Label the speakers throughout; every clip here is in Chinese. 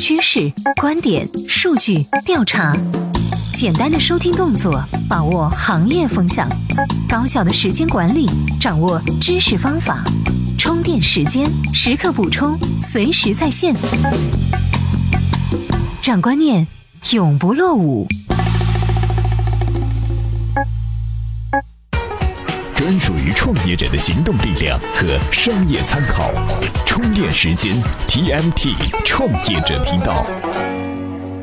Speaker 1: 趋势、观点、数据、调查，简单的收听动作，把握行业风向；高效的时间管理，掌握知识方法。充电时间，时刻补充，随时在线，让观念永不落伍。
Speaker 2: 创业者的行动力量和商业参考，充电时间 TMT 创业者频道。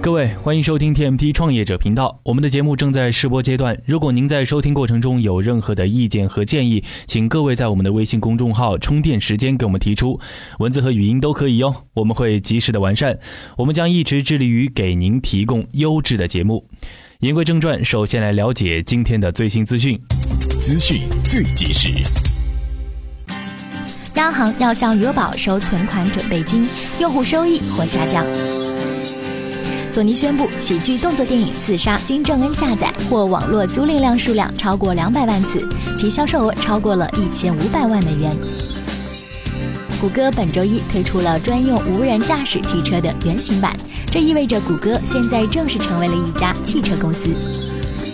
Speaker 3: 各位，欢迎收听 TMT 创业者频道。我们的节目正在试播阶段，如果您在收听过程中有任何的意见和建议，请各位在我们的微信公众号“充电时间”给我们提出，文字和语音都可以哟，我们会及时的完善。我们将一直致力于给您提供优质的节目。言归正传，首先来了解今天的最新资讯。
Speaker 2: 资讯最及时。
Speaker 4: 央行要向余额宝收存款准备金，用户收益或下降。索尼宣布，喜剧动作电影《刺杀金正恩》下载或网络租赁量数量超过两百万次，其销售额超过了一千五百万美元。谷歌本周一推出了专用无人驾驶汽车的原型版，这意味着谷歌现在正式成为了一家汽车公司。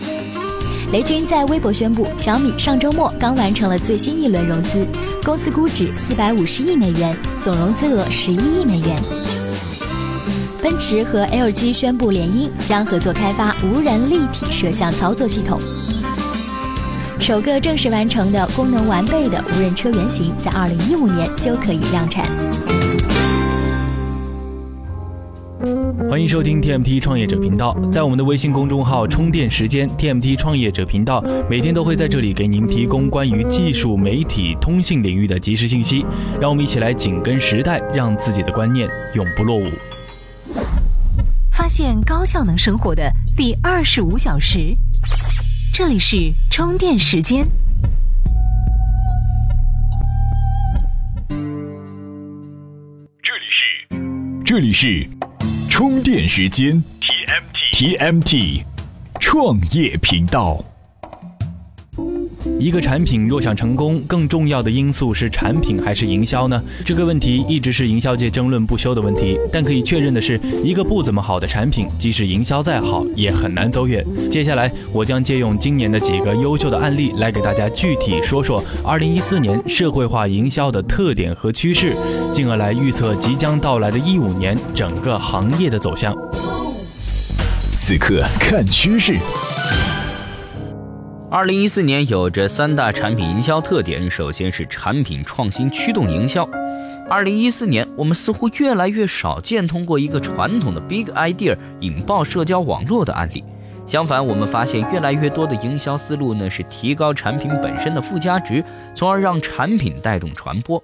Speaker 4: 雷军在微博宣布，小米上周末刚完成了最新一轮融资，公司估值四百五十亿美元，总融资额十一亿美元。奔驰和 LG 宣布联姻，将合作开发无人立体摄像操作系统。首个正式完成的功能完备的无人车原型，在二零一五年就可以量产。
Speaker 3: 欢迎收听 TMT 创业者频道，在我们的微信公众号“充电时间 ”TMT 创业者频道，每天都会在这里给您提供关于技术、媒体、通信领域的及时信息。让我们一起来紧跟时代，让自己的观念永不落伍。
Speaker 1: 发现高效能生活的第二十五小时，这里是充电时间。
Speaker 2: 这里是，这里是。充电时间，TMT TMT 创业频道。
Speaker 3: 一个产品若想成功，更重要的因素是产品还是营销呢？这个问题一直是营销界争论不休的问题。但可以确认的是，一个不怎么好的产品，即使营销再好，也很难走远。接下来，我将借用今年的几个优秀的案例，来给大家具体说说2014年社会化营销的特点和趋势，进而来预测即将到来的一五年整个行业的走向。
Speaker 2: 此刻看趋势。
Speaker 5: 二零一四年有着三大产品营销特点，首先是产品创新驱动营销。二零一四年，我们似乎越来越少见通过一个传统的 big idea 引爆社交网络的案例。相反，我们发现越来越多的营销思路呢是提高产品本身的附加值，从而让产品带动传播。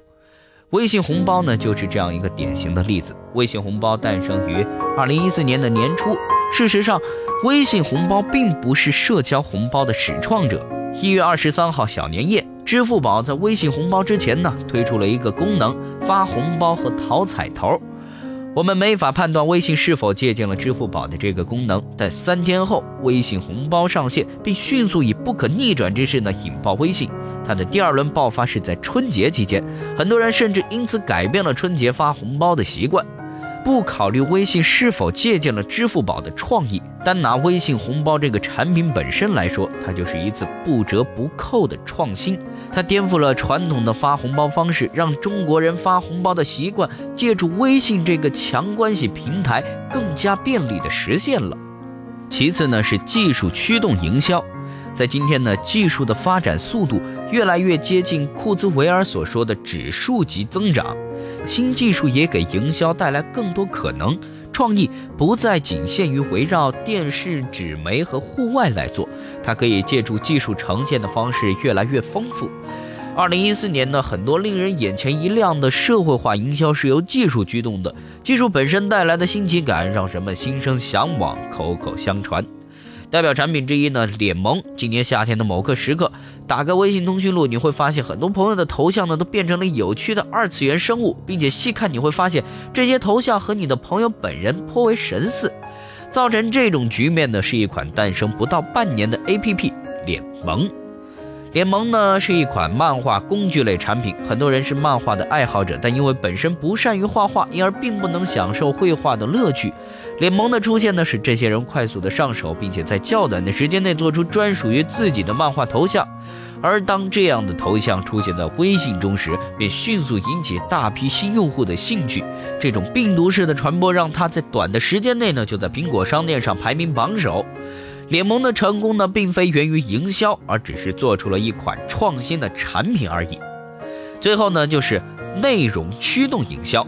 Speaker 5: 微信红包呢就是这样一个典型的例子。微信红包诞生于二零一四年的年初，事实上。微信红包并不是社交红包的始创者。一月二十三号小年夜，支付宝在微信红包之前呢，推出了一个功能——发红包和淘彩头。我们没法判断微信是否借鉴了支付宝的这个功能，但三天后，微信红包上线，并迅速以不可逆转之势呢引爆微信。它的第二轮爆发是在春节期间，很多人甚至因此改变了春节发红包的习惯。不考虑微信是否借鉴了支付宝的创意，单拿微信红包这个产品本身来说，它就是一次不折不扣的创新。它颠覆了传统的发红包方式，让中国人发红包的习惯借助微信这个强关系平台更加便利的实现了。其次呢是技术驱动营销，在今天呢技术的发展速度越来越接近库兹韦尔所说的指数级增长。新技术也给营销带来更多可能，创意不再仅限于围绕电视、纸媒和户外来做，它可以借助技术呈现的方式越来越丰富。二零一四年呢，很多令人眼前一亮的社会化营销是由技术驱动的，技术本身带来的新奇感让人们心生向往，口口相传。代表产品之一呢，脸萌。今年夏天的某个时刻，打开微信通讯录，你会发现很多朋友的头像呢都变成了有趣的二次元生物，并且细看你会发现这些头像和你的朋友本人颇为神似。造成这种局面的是一款诞生不到半年的 APP—— 脸萌。联盟呢是一款漫画工具类产品，很多人是漫画的爱好者，但因为本身不善于画画，因而并不能享受绘画的乐趣。联盟的出现呢，使这些人快速的上手，并且在较短的时间内做出专属于自己的漫画头像。而当这样的头像出现在微信中时，便迅速引起大批新用户的兴趣。这种病毒式的传播，让它在短的时间内呢，就在苹果商店上排名榜首。联盟的成功呢，并非源于营销，而只是做出了一款创新的产品而已。最后呢，就是内容驱动营销。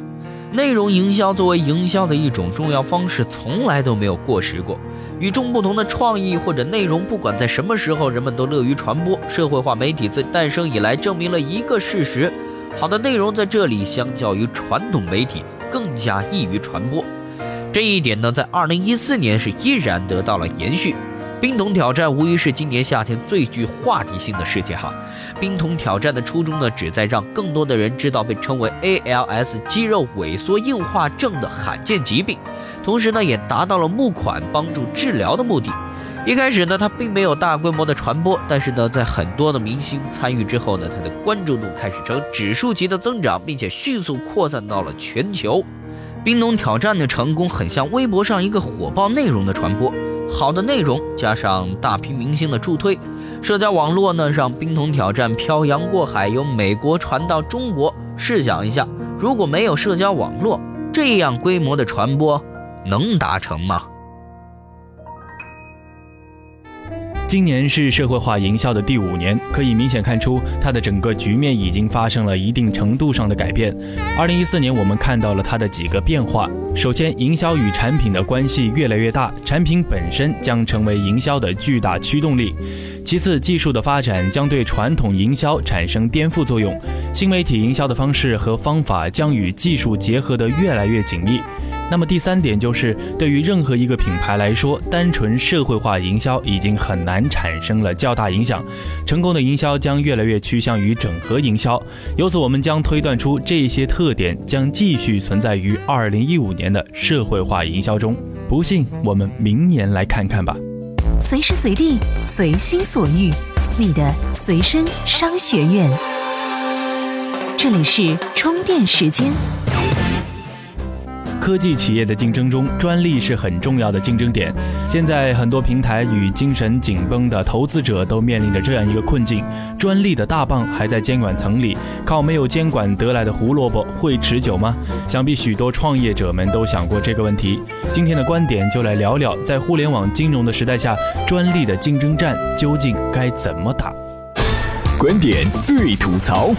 Speaker 5: 内容营销作为营销的一种重要方式，从来都没有过时过。与众不同的创意或者内容，不管在什么时候，人们都乐于传播。社会化媒体自诞生以来，证明了一个事实：好的内容在这里，相较于传统媒体，更加易于传播。这一点呢，在二零一四年是依然得到了延续。冰桶挑战无疑是今年夏天最具话题性的事件哈。冰桶挑战的初衷呢，旨在让更多的人知道被称为 ALS 肌肉萎缩硬化症的罕见疾病，同时呢，也达到了募款帮助治疗的目的。一开始呢，它并没有大规模的传播，但是呢，在很多的明星参与之后呢，它的关注度开始呈指数级的增长，并且迅速扩散到了全球。冰桶挑战的成功很像微博上一个火爆内容的传播。好的内容加上大批明星的助推，社交网络呢让冰桶挑战漂洋过海，由美国传到中国。试想一下，如果没有社交网络，这样规模的传播能达成吗？
Speaker 3: 今年是社会化营销的第五年，可以明显看出它的整个局面已经发生了一定程度上的改变。二零一四年，我们看到了它的几个变化。首先，营销与产品的关系越来越大，产品本身将成为营销的巨大驱动力。其次，技术的发展将对传统营销产生颠覆作用，新媒体营销的方式和方法将与技术结合得越来越紧密。那么第三点就是，对于任何一个品牌来说，单纯社会化营销已经很难产生了较大影响。成功的营销将越来越趋向于整合营销。由此，我们将推断出这些特点将继续存在于二零一五年的社会化营销中。不信，我们明年来看看吧。
Speaker 1: 随时随地，随心所欲，你的随身商学院。这里是充电时间。
Speaker 3: 科技企业的竞争中，专利是很重要的竞争点。现在很多平台与精神紧绷的投资者都面临着这样一个困境：专利的大棒还在监管层里，靠没有监管得来的胡萝卜会持久吗？想必许多创业者们都想过这个问题。今天的观点就来聊聊，在互联网金融的时代下，专利的竞争战究竟该怎么打？
Speaker 2: 观点最吐槽。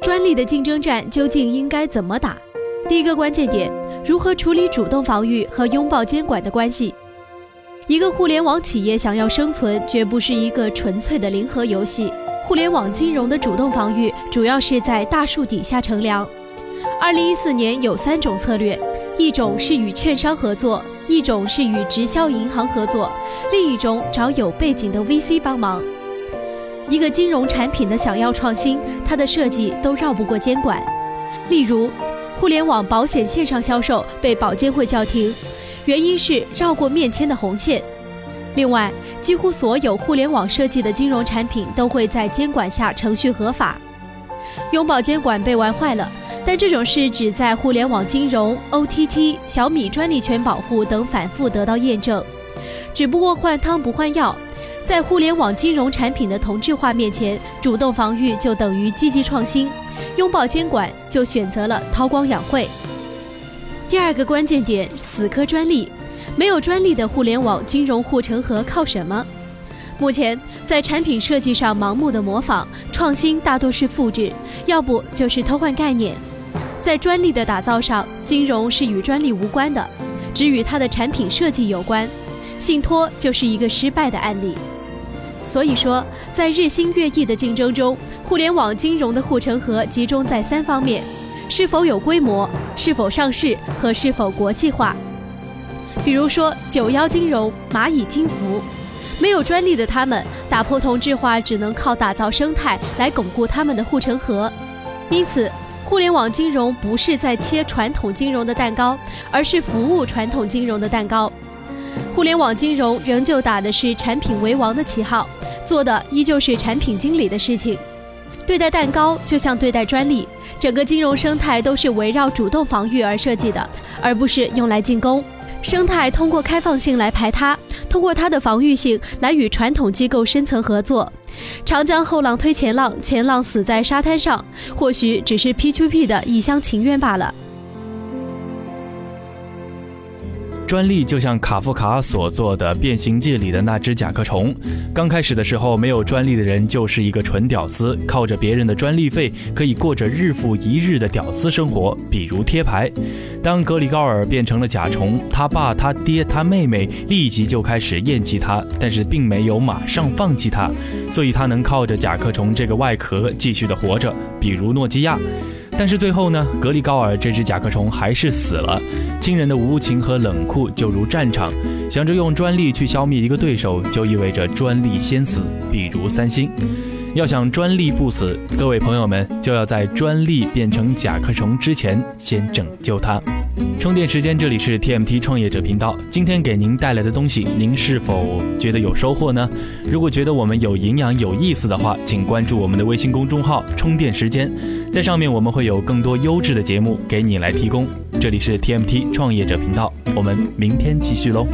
Speaker 4: 专利的竞争战究竟应该怎么打？第一个关键点，如何处理主动防御和拥抱监管的关系？一个互联网企业想要生存，绝不是一个纯粹的零和游戏。互联网金融的主动防御主要是在大树底下乘凉。二零一四年有三种策略，一种是与券商合作，一种是与直销银行合作，另一种找有背景的 VC 帮忙。一个金融产品的想要创新，它的设计都绕不过监管。例如，互联网保险线上销售被保监会叫停，原因是绕过面签的红线。另外，几乎所有互联网设计的金融产品都会在监管下程序合法。拥抱监管被玩坏了，但这种事只在互联网金融、OTT、小米专利权保护等反复得到验证。只不过换汤不换药。在互联网金融产品的同质化面前，主动防御就等于积极创新，拥抱监管就选择了韬光养晦。第二个关键点，死磕专利。没有专利的互联网金融护城河靠什么？目前在产品设计上盲目的模仿，创新大多是复制，要不就是偷换概念。在专利的打造上，金融是与专利无关的，只与它的产品设计有关。信托就是一个失败的案例。所以说，在日新月异的竞争中，互联网金融的护城河集中在三方面：是否有规模、是否上市和是否国际化。比如说，九幺金融、蚂蚁金服，没有专利的他们，打破同质化只能靠打造生态来巩固他们的护城河。因此，互联网金融不是在切传统金融的蛋糕，而是服务传统金融的蛋糕。互联网金融仍旧打的是产品为王的旗号。做的依旧是产品经理的事情。对待蛋糕就像对待专利，整个金融生态都是围绕主动防御而设计的，而不是用来进攻。生态通过开放性来排他，通过它的防御性来与传统机构深层合作。长江后浪推前浪，前浪死在沙滩上，或许只是 P2P 的一厢情愿罢了。
Speaker 3: 专利就像卡夫卡所做的《变形记》里的那只甲壳虫。刚开始的时候，没有专利的人就是一个纯屌丝，靠着别人的专利费，可以过着日复一日的屌丝生活，比如贴牌。当格里高尔变成了甲虫，他爸、他爹、他妹妹立即就开始厌弃他，但是并没有马上放弃他，所以他能靠着甲壳虫这个外壳继续的活着，比如诺基亚。但是最后呢，格里高尔这只甲壳虫还是死了。亲人的无情和冷酷就如战场，想着用专利去消灭一个对手，就意味着专利先死。比如三星，要想专利不死，各位朋友们就要在专利变成甲壳虫之前先拯救它。充电时间，这里是 TMT 创业者频道。今天给您带来的东西，您是否觉得有收获呢？如果觉得我们有营养、有意思的话，请关注我们的微信公众号“充电时间”。在上面我们会有更多优质的节目给你来提供。这里是 TMT 创业者频道，我们明天继续喽。